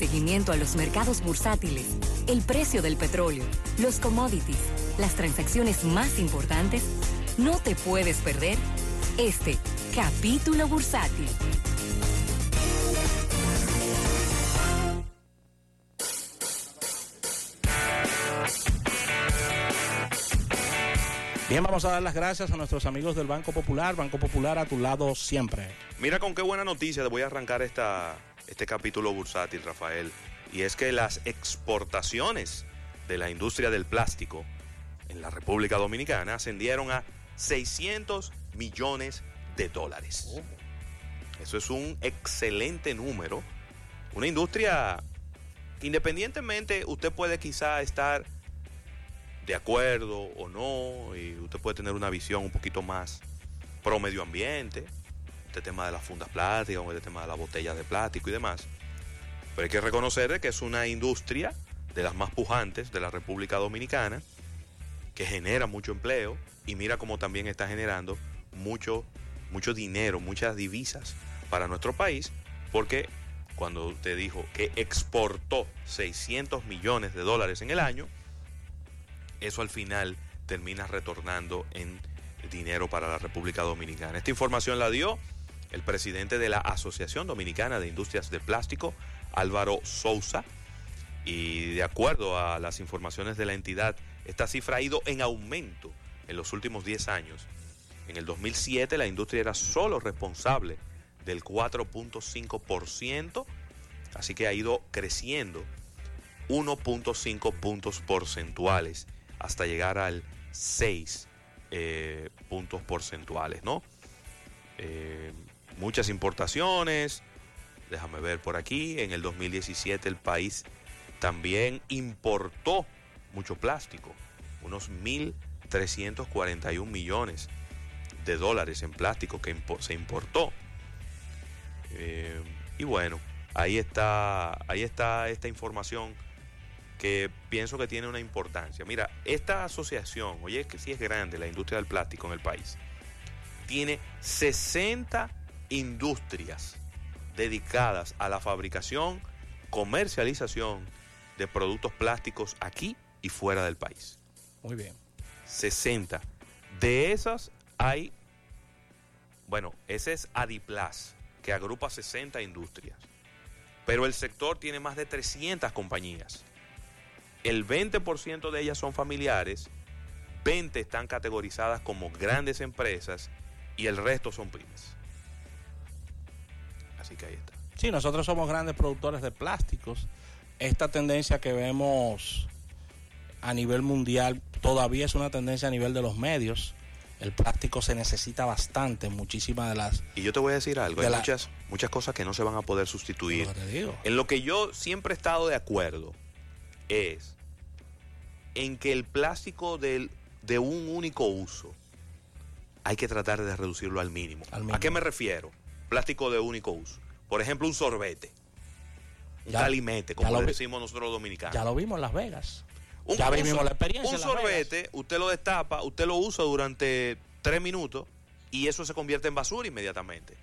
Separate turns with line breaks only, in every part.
seguimiento a los mercados bursátiles, el precio del petróleo, los commodities, las transacciones más importantes, no te puedes perder este capítulo bursátil.
Bien, vamos a dar las gracias a nuestros amigos del Banco Popular. Banco Popular a tu lado siempre.
Mira con qué buena noticia te voy a arrancar esta, este capítulo bursátil, Rafael. Y es que las exportaciones de la industria del plástico en la República Dominicana ascendieron a 600 millones de dólares. Eso es un excelente número. Una industria, independientemente, usted puede quizá estar de acuerdo o no, y usted puede tener una visión un poquito más pro medio ambiente, este tema de las fundas plásticas, este tema de las botellas de plástico y demás. Pero hay que reconocer que es una industria de las más pujantes de la República Dominicana, que genera mucho empleo y mira cómo también está generando mucho, mucho dinero, muchas divisas para nuestro país, porque cuando usted dijo que exportó 600 millones de dólares en el año, eso al final termina retornando en dinero para la República Dominicana. Esta información la dio el presidente de la Asociación Dominicana de Industrias de Plástico, Álvaro Sousa, y de acuerdo a las informaciones de la entidad, esta cifra ha ido en aumento en los últimos 10 años. En el 2007 la industria era solo responsable del 4.5%, así que ha ido creciendo 1.5 puntos porcentuales hasta llegar al 6 eh, puntos porcentuales, ¿no? Eh, muchas importaciones, déjame ver por aquí, en el 2017 el país también importó mucho plástico, unos 1.341 millones de dólares en plástico que se importó. Eh, y bueno, ahí está, ahí está esta información que pienso que tiene una importancia. Mira, esta asociación, oye, que sí es grande la industria del plástico en el país, tiene 60 industrias dedicadas a la fabricación, comercialización de productos plásticos aquí y fuera del país.
Muy bien.
60. De esas hay, bueno, ese es Adiplas, que agrupa 60 industrias. Pero el sector tiene más de 300 compañías el 20% de ellas son familiares, 20 están categorizadas como grandes empresas y el resto son pymes. Así que ahí está.
Sí, nosotros somos grandes productores de plásticos. Esta tendencia que vemos a nivel mundial todavía es una tendencia a nivel de los medios. El plástico se necesita bastante muchísimas de las...
Y yo te voy a decir algo, hay muchas, muchas cosas que no se van a poder sustituir. En lo que yo siempre he estado de acuerdo es en que el plástico de un único uso hay que tratar de reducirlo al mínimo. ¿A qué me refiero? Plástico de único uso. Por ejemplo, un sorbete. Un calimete, como lo decimos nosotros los dominicanos.
Ya lo vimos en Las Vegas.
Un, ya vimos la experiencia. Un sorbete, usted lo destapa, usted lo usa durante tres minutos y eso se convierte en basura inmediatamente.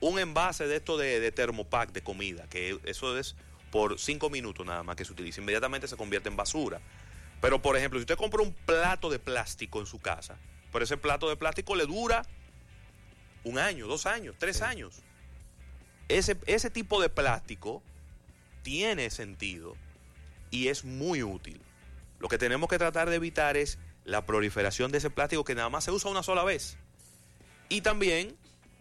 Un envase de esto de, de termopack de comida, que eso es por cinco minutos nada más que se utiliza, inmediatamente se convierte en basura. Pero, por ejemplo, si usted compra un plato de plástico en su casa, por ese plato de plástico le dura un año, dos años, tres años. Ese, ese tipo de plástico tiene sentido y es muy útil. Lo que tenemos que tratar de evitar es la proliferación de ese plástico que nada más se usa una sola vez. Y también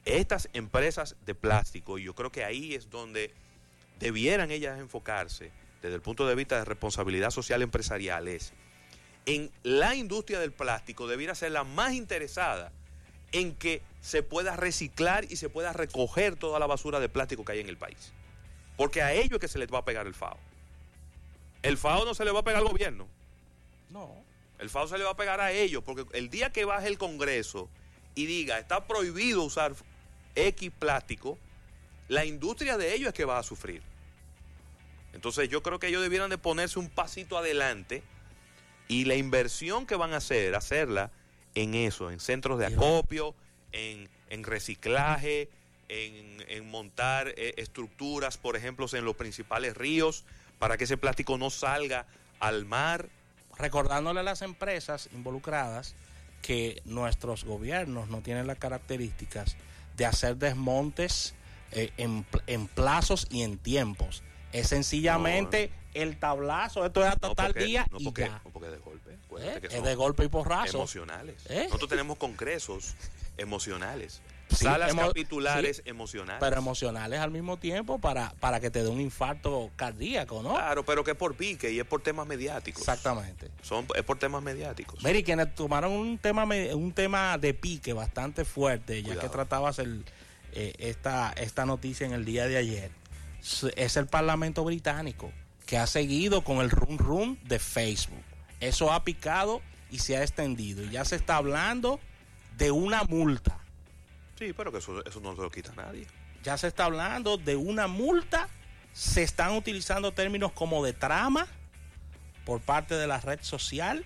estas empresas de plástico, y yo creo que ahí es donde debieran ellas enfocarse desde el punto de vista de responsabilidad social empresarial es en la industria del plástico debiera ser la más interesada en que se pueda reciclar y se pueda recoger toda la basura de plástico que hay en el país. Porque a ellos es que se les va a pegar el FAO. El FAO no se le va a pegar al gobierno.
No.
El FAO se le va a pegar a ellos, porque el día que baje el Congreso y diga está prohibido usar X plástico, la industria de ellos es que va a sufrir. Entonces yo creo que ellos debieran de ponerse un pasito adelante y la inversión que van a hacer, hacerla en eso, en centros de acopio, en, reciclaje, en, en montar eh, estructuras, por ejemplo, en los principales ríos, para que ese plástico no salga al mar.
Recordándole a las empresas involucradas que nuestros gobiernos no tienen las características de hacer desmontes eh, en, en plazos y en tiempos. Es sencillamente el tablazo, esto es hasta
No
tal
porque-
día
no
y ya. ¿Eh?
Que
Es
son
de golpe y porrazo.
emocionales.
¿Eh?
Nosotros tenemos congresos emocionales.
Sí,
salas
emo-
capitulares
sí,
emocionales.
Pero emocionales al mismo tiempo para, para que te dé un infarto cardíaco, ¿no?
Claro, pero que es por pique y es por temas mediáticos.
Exactamente.
Son, es por temas mediáticos.
Mary, quienes tomaron un tema un tema de pique bastante fuerte, ya que tratabas el, eh, esta, esta noticia en el día de ayer, es el Parlamento británico, que ha seguido con el run run de Facebook. Eso ha picado y se ha extendido. Y ya se está hablando de una multa.
Sí, pero que eso, eso no se lo quita a nadie.
Ya se está hablando de una multa. Se están utilizando términos como de trama por parte de la red social.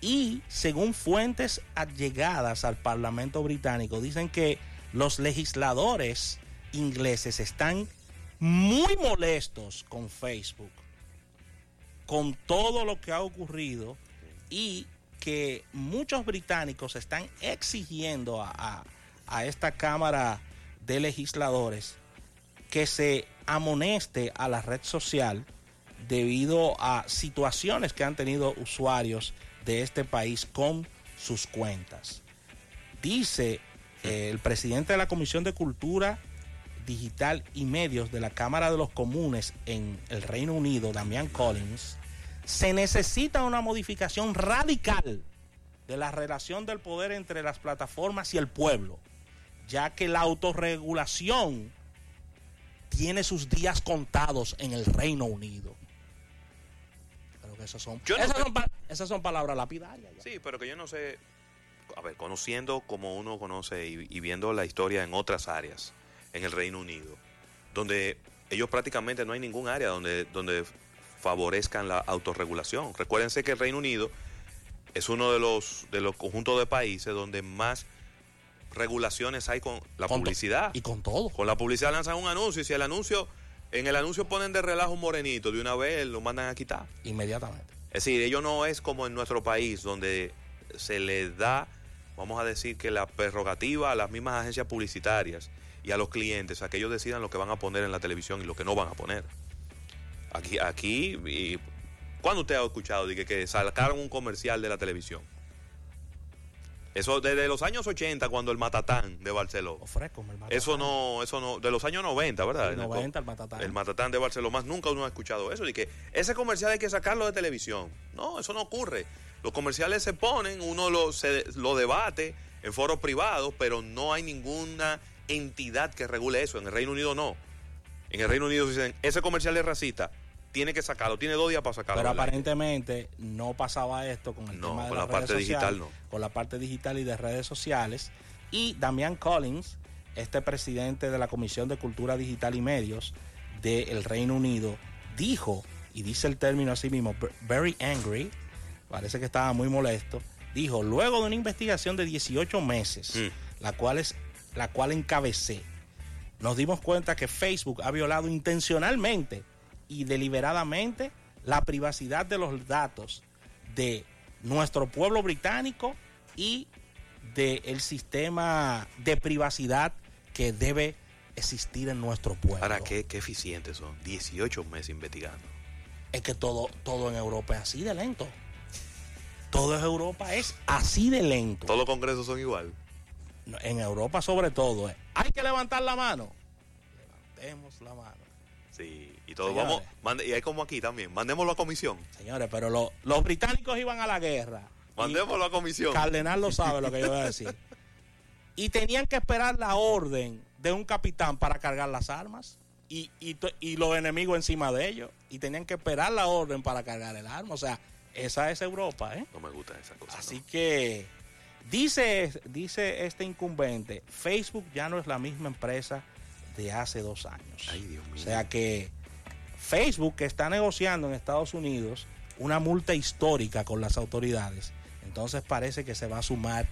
Y según fuentes allegadas al Parlamento británico, dicen que los legisladores ingleses están muy molestos con Facebook, con todo lo que ha ocurrido y que muchos británicos están exigiendo a, a- esta Cámara de Legisladores que se amoneste a la red social debido a situaciones que han tenido usuarios de este país con sus cuentas. Dice eh, el presidente de la Comisión de Cultura Digital y Medios de la Cámara de los Comunes en el Reino Unido, Damián Collins, se necesita una modificación radical de la relación del poder entre las plataformas y el pueblo, ya que la autorregulación tiene sus días contados en el Reino Unido. Creo que esas son,
Yo
esas son, pa- esas son palabras lapidarias. ya.
Sí, pero que yo no sé. A ver, conociendo como uno conoce y, y viendo la historia en otras áreas, en el Reino Unido, donde ellos prácticamente no hay ningún área donde, donde favorezcan la autorregulación. Recuérdense que el Reino Unido es uno de los, de los conjuntos de países donde más regulaciones hay con la
Con
publicidad.
Y con todo.
Con la publicidad lanzan un anuncio y si el anuncio, en el anuncio ponen de relajo un morenito, de una vez lo mandan a quitar.
Inmediatamente.
Es decir, ello no es como en nuestro país, donde se le da, vamos a decir que la prerrogativa a las mismas agencias publicitarias y a los clientes, a que ellos decidan lo que van a poner en la televisión y lo que no van a poner. Aquí, aquí, y, ¿cuándo usted ha escuchado de que, que sacaron un comercial de la televisión? Eso desde los años 80, cuando el Matatán de Barcelona.
Ofrezco, mi hermano.
Eso no, eso no, de los años 90, ¿verdad?
Sí, 90, el Matatán.
El Matatán de Barcelona, más nunca uno ha escuchado eso, de que ese comercial hay que sacarlo de televisión. No, eso no ocurre. Los comerciales se ponen, uno lo, se, lo debate en foros privados, pero no hay ninguna entidad que regule eso. En el Reino Unido no. En el Reino Unido dicen, ese comercial es racista, tiene que sacarlo, tiene dos días para sacarlo.
Pero aparentemente no pasaba esto con el
No,
tema de
con
las
la parte digital no.
Con la parte digital y de redes sociales. Y Damián Collins, este presidente de la Comisión de Cultura Digital y Medios del Reino Unido, dijo, y dice el término así mismo, "ver- very angry, parece que estaba muy molesto, dijo, luego de una investigación de 18 meses,
Mm.
la, cual es, la cual encabecé, nos dimos cuenta que Facebook ha violado intencionalmente y deliberadamente la privacidad de los datos de nuestro pueblo británico y del sistema de privacidad que debe existir en nuestro pueblo.
Ahora, ¿qué, qué eficientes son. 18 meses investigando.
Es que todo, todo en Europa es así de lento. Todo en Europa es así de lento.
Todos los congresos son igual.
En Europa sobre todo. eh. Hay que levantar la mano. Levantemos la mano.
Sí, y todos
Señores.
vamos, mande- y hay como aquí también, mandémoslo a comisión.
Señores, pero lo- los británicos iban a la guerra.
Mandémoslo a comisión.
Cardenal lo sabe lo que yo voy a decir. Y tenían que esperar la orden de un capitán para cargar las armas y, y, los enemigos encima de ellos. Y tenían que esperar la orden para cargar el arma. O sea, esa es Europa, ¿eh?
No me gusta esa cosa.
Así
¿no?
que dice, dice este incumbente, Facebook ya no es la misma empresa de hace dos años.
Ay, Dios mío.
O sea que Facebook que está negociando en Estados Unidos una multa histórica con las autoridades, entonces parece que se va a sumar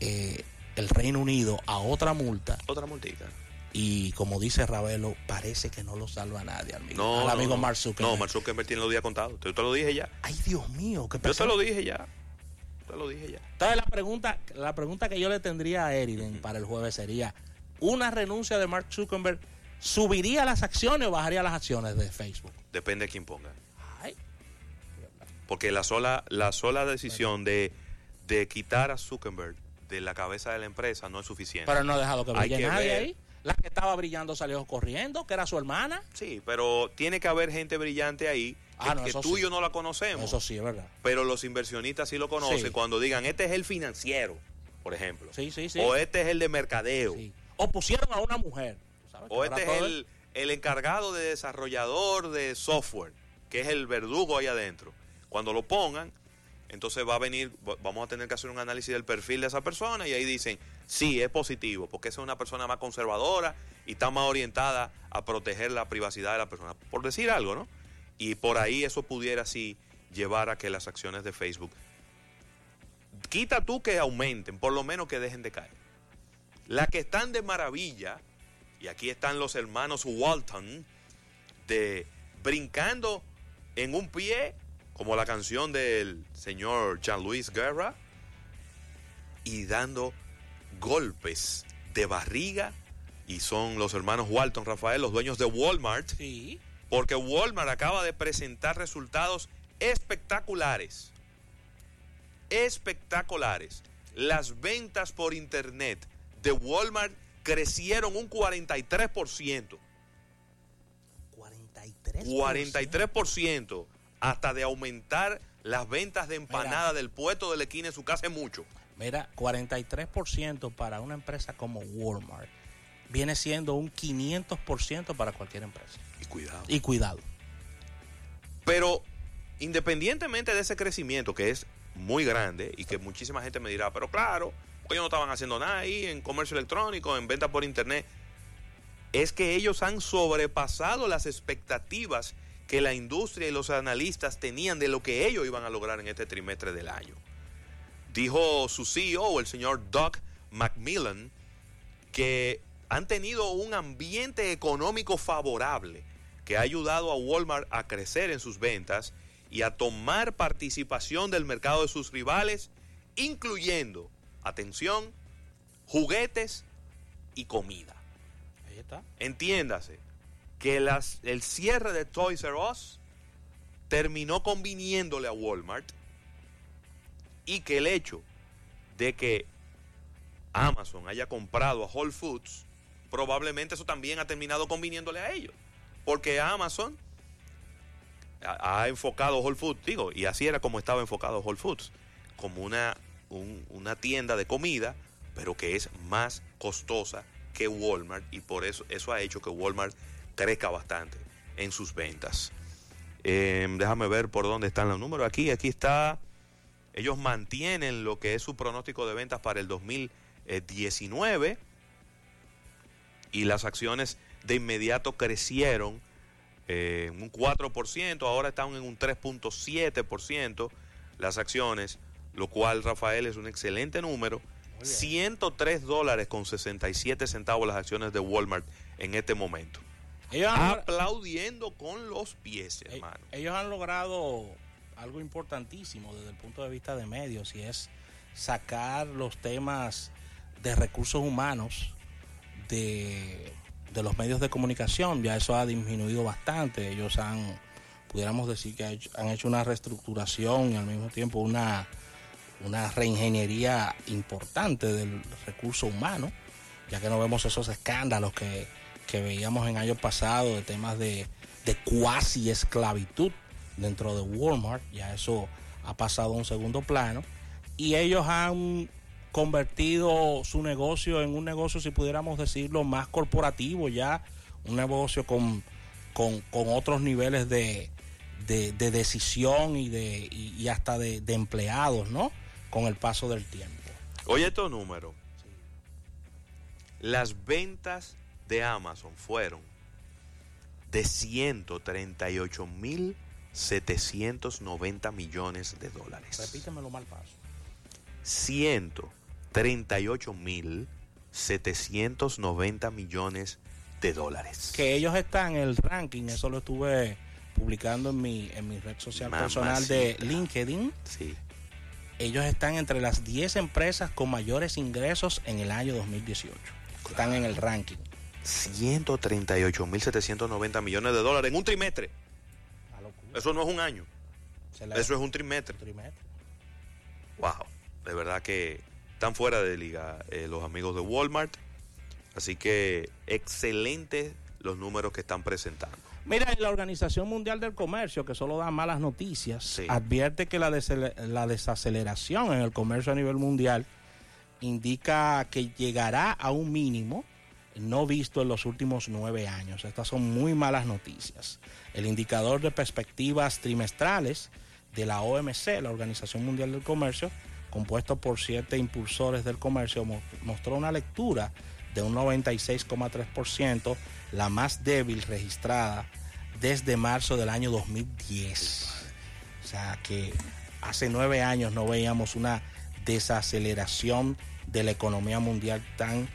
eh, el Reino Unido a otra multa
Otra multica.
y como dice Ravelo, parece que no lo salva a nadie, amigo.
No,
al amigo
no.
Mark Zuckerberg.
No, Mark Zuckerberg tiene los días contados. Yo te lo dije ya.
Ay, Dios mío, qué
Yo te lo dije ya. Te lo dije ya.
Entonces la pregunta, la pregunta que yo le tendría a Eriden para el jueves sería, ¿una renuncia de Mark Zuckerberg subiría las acciones o bajaría las acciones de Facebook?
Depende de quién ponga.
Ay,
Porque la sola, la sola decisión de, de quitar a Zuckerberg de la cabeza de la empresa no es suficiente.
pero no ha dejado que
que
nadie
ver.
ahí. La que estaba brillando salió corriendo, que era su hermana.
Sí, pero tiene que haber gente brillante ahí que,
Ah, no,
que
eso
tú
sí.
y yo no la conocemos.
Eso sí, es verdad.
Pero los inversionistas sí lo conocen
Sí.
cuando digan, este es el financiero, por ejemplo.
Sí, sí, sí.
O este es el de mercadeo.
Sí. O pusieron a una mujer. ¿Tú sabes que
O este es el, el encargado de desarrollador de software, que es el verdugo ahí adentro. Cuando lo pongan, entonces va a venir, va- vamos a tener que hacer un análisis del perfil de esa persona y ahí dicen, sí, es positivo, porque esa es una persona más conservadora y está más orientada a proteger la privacidad de la persona, por decir algo, ¿no? Y por ahí eso pudiera sí llevar a que las acciones de Facebook, quita tú que aumenten, por lo menos que dejen de caer. Las que están de maravilla, y aquí están los hermanos Walton, de brincando en un pie, como la canción del señor Jean-Louis Guerra, y dando golpes de barriga, y son los hermanos Walton Rafael, los dueños de Walmart,
Sí.
porque Walmart acaba de presentar resultados espectaculares. Espectaculares. Las ventas por internet de Walmart crecieron un 43%.
43.
43% hasta de aumentar las ventas de empanada del puesto de la esquina en su casa es mucho.
Mira, 43% para una empresa como Walmart viene siendo un 500% para cualquier empresa.
Y cuidado.
Y cuidado.
Pero independientemente de ese crecimiento que es muy grande y que muchísima gente me dirá, pero claro, ellos no estaban haciendo nada ahí en comercio electrónico, en venta por internet, es que ellos han sobrepasado las expectativas que la industria y los analistas tenían de lo que ellos iban a lograr en este trimestre del año. Dijo su CEO, el señor Doug Macmillan, que han tenido un ambiente económico favorable que ha ayudado a Walmart a crecer en sus ventas y a tomar participación del mercado de sus rivales, incluyendo, atención, juguetes y comida.
Ahí está.
Entiéndase que el cierre de Toys R Us terminó conviniéndole a Walmart y que el hecho de que Amazon haya comprado a Whole Foods, probablemente eso también ha terminado conviniéndole a ellos. Porque Amazon ha, enfocado Whole Foods, digo, y así era como estaba enfocado Whole Foods, como una, un- una tienda de comida, pero que es más costosa que Walmart y por eso eso ha hecho que Walmart crezca bastante en sus ventas. Eh, déjame ver por dónde están los números. Aquí, aquí está. Ellos mantienen lo que es su pronóstico de ventas para el 2019 y las acciones de inmediato crecieron eh, un 4%, ahora están en un 3.7% las acciones, lo cual, Rafael, es un excelente número. 103 dólares con 67 centavos las acciones de Walmart en este momento.
Ellos han,
Aplaudiendo con los pies,
eh,
hermano.
ellos han logrado algo importantísimo desde el punto de vista de medios y es sacar los temas de recursos humanos de, de los medios de comunicación. Ya eso ha disminuido bastante. Ellos han, pudiéramos decir que han hecho una reestructuración y al mismo tiempo una, una reingeniería importante del recurso humano, ya que no vemos esos escándalos que, que veíamos en años pasados de temas de, de cuasi esclavitud dentro de Walmart, ya eso ha pasado a un segundo plano, y ellos han convertido su negocio en un negocio, si pudiéramos decirlo, más corporativo ya, un negocio con, con, con otros niveles de, de, de decisión y, de, y, hasta de empleados, ¿no? Con el paso del tiempo.
Oye estos números. Las ventas de Amazon fueron de 138.790 millones de dólares.
Repítemelo mal paso.
38 mil 790 millones de dólares.
Que ellos están en el ranking, eso lo estuve publicando en mi, en mi red social personal de LinkedIn.
Sí.
Ellos están entre las 10 empresas con mayores ingresos en el año 2018. Están en el ranking.
138.790 millones de dólares en un trimestre. Eso no es un año. Eso es un trimestre.
trimestre.
Wow. De verdad que están fuera de liga eh, los amigos de Walmart. Así que excelentes los números que están presentando.
Mira, la Organización Mundial del Comercio, que solo da malas noticias, advierte que la, la desaceleración en el comercio a nivel mundial indica que llegará a un mínimo no visto en los últimos nueve años. Estas son muy malas noticias. El indicador de perspectivas trimestrales de la OMC, la Organización Mundial del Comercio, compuesto por siete impulsores del comercio, mostró una lectura de un 96,3%, la más débil registrada desde marzo del año 2010. O sea que hace nueve años no veíamos una desaceleración de la economía mundial tan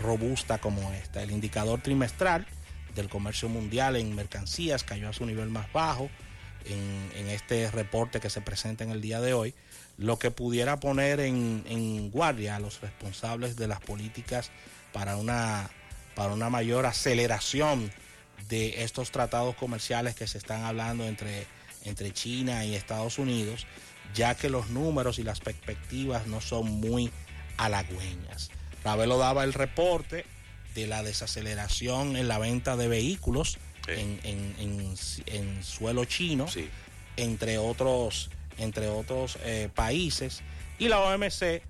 robusta como esta. El indicador trimestral del comercio mundial en mercancías cayó a su nivel más bajo en, este reporte que se presenta en el día de hoy, lo que pudiera poner en, en guardia a los responsables de las políticas para una, para una mayor aceleración de estos tratados comerciales que se están hablando entre, entre China y Estados Unidos, ya que los números y las perspectivas no son muy halagüeñas. Ravelo daba el reporte de la desaceleración en la venta de vehículos en, suelo chino, entre otros, entre otros eh, países, y la OMC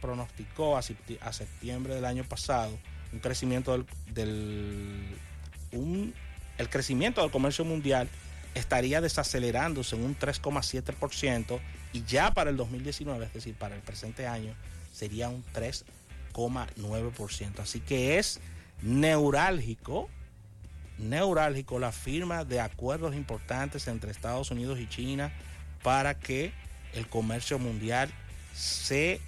pronosticó a, septiembre del año pasado un crecimiento del, un, el crecimiento del comercio mundial estaría desacelerándose en un 3,7% y ya para el 2019, es decir, para el presente año, sería un 3,9%. Así que es neurálgico, neurálgico la firma de acuerdos importantes entre Estados Unidos y China para que el comercio mundial se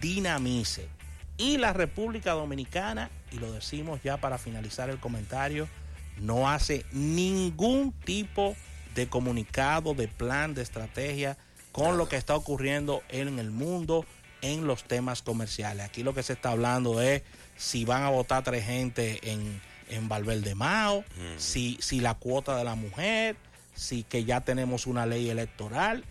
dinamice. Y la República Dominicana, y lo decimos ya para finalizar el comentario, no hace ningún tipo de comunicado, de plan, de estrategia con lo que está ocurriendo en el mundo en los temas comerciales. Aquí lo que se está hablando es si van a votar tres gente en, en Valverde Mao, mm. si, si la cuota de la mujer, si que ya tenemos una ley electoral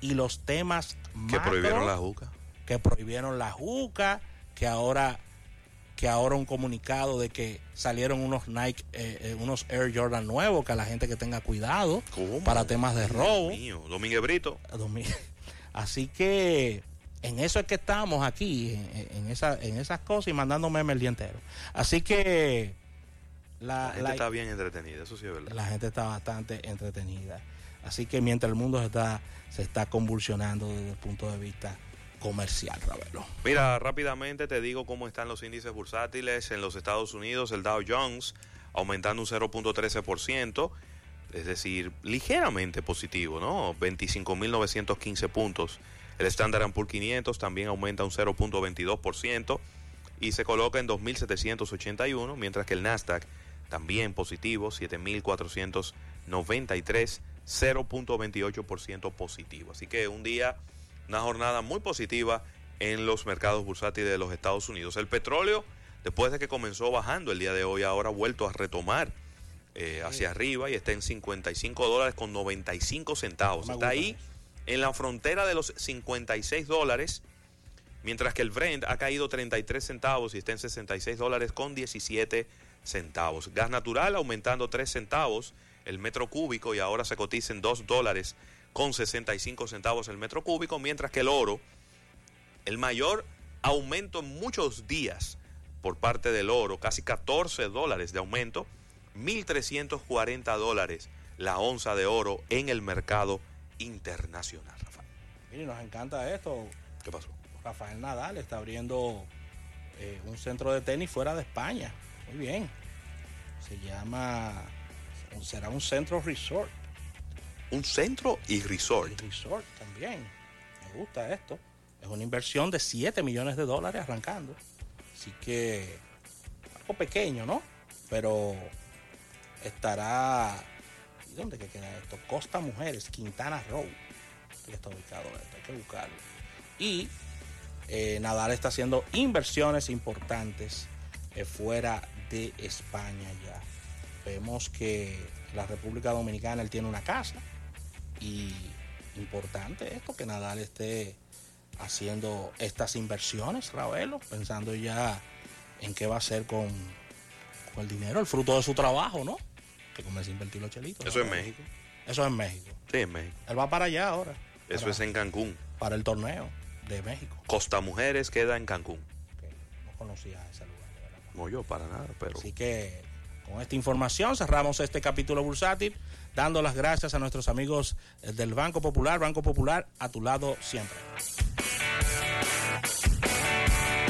y los temas
que prohibieron la juca
que prohibieron la juca, que ahora que ahora un comunicado de que salieron unos Nike, eh, eh, unos Air Jordan nuevos, que a la gente que tenga cuidado para temas de robo.
Mío, Domínguez Brito.
Así que en eso es que estamos aquí, en, esa, en esas cosas y mandando memes el día entero. Así que
la, gente está bien entretenida, eso sí es verdad.
La gente está bastante entretenida. Así que mientras el mundo se está, se está convulsionando desde el punto de vista comercial, Ravelo.
Mira, rápidamente te digo cómo están los índices bursátiles en los Estados Unidos. El Dow Jones aumentando un 0.13%, es decir, ligeramente positivo, ¿no? 25.915 puntos. El Standard Poor's 500 también aumenta un 0.22% y se coloca en 2.781, mientras que el Nasdaq también positivo, 7.493, 0.28% positivo. Así que un día una jornada muy positiva en los mercados bursátiles de los Estados Unidos. El petróleo, después de que comenzó bajando el día de hoy, ahora ha vuelto a retomar eh, hacia arriba y está en 55 dólares con 95 centavos. Está ahí en la frontera de los 56 dólares, mientras que el Brent ha caído 33 centavos y está en 66 dólares con 17 centavos. Gas natural aumentando 3 centavos el metro cúbico y ahora se cotiza en 2 dólares con 65 centavos el metro cúbico, mientras que el oro, el mayor aumento en muchos días por parte del oro, casi 14 dólares de aumento, 1.340 dólares la onza de oro en el mercado internacional, Rafael.
Mire, nos encanta esto.
¿Qué pasó?
Rafael Nadal está abriendo eh, un centro de tenis fuera de España. Muy bien. Se llama, será un centro resort
un centro y resort.
resort también. Me gusta esto. Es una inversión de 7 millones de dólares arrancando. Así que algo pequeño, ¿no? Pero estará... ¿Y dónde que queda esto? Costa Mujeres, Quintana Road. que está ubicado esto, hay que buscarlo. Y eh, Nadal está haciendo inversiones importantes eh, fuera de España ya. Vemos que la República Dominicana él tiene una casa y importante esto que Nadal esté haciendo estas inversiones, Ravelo, pensando ya en qué va a hacer con el dinero, el fruto de su trabajo, ¿no? Que comienza a invertir los chelitos.
Eso es México.
Eso es en México.
Sí, en México.
Él va para allá ahora.
Eso
para,
es en Cancún.
Para el torneo de México.
Costa Mujeres queda en Cancún.
Okay. No conocía ese lugar, de verdad.
No, yo para nada, pero...
Así que con esta información cerramos este capítulo bursátil, dando las gracias a nuestros amigos del Banco Popular. Banco Popular, a tu lado siempre.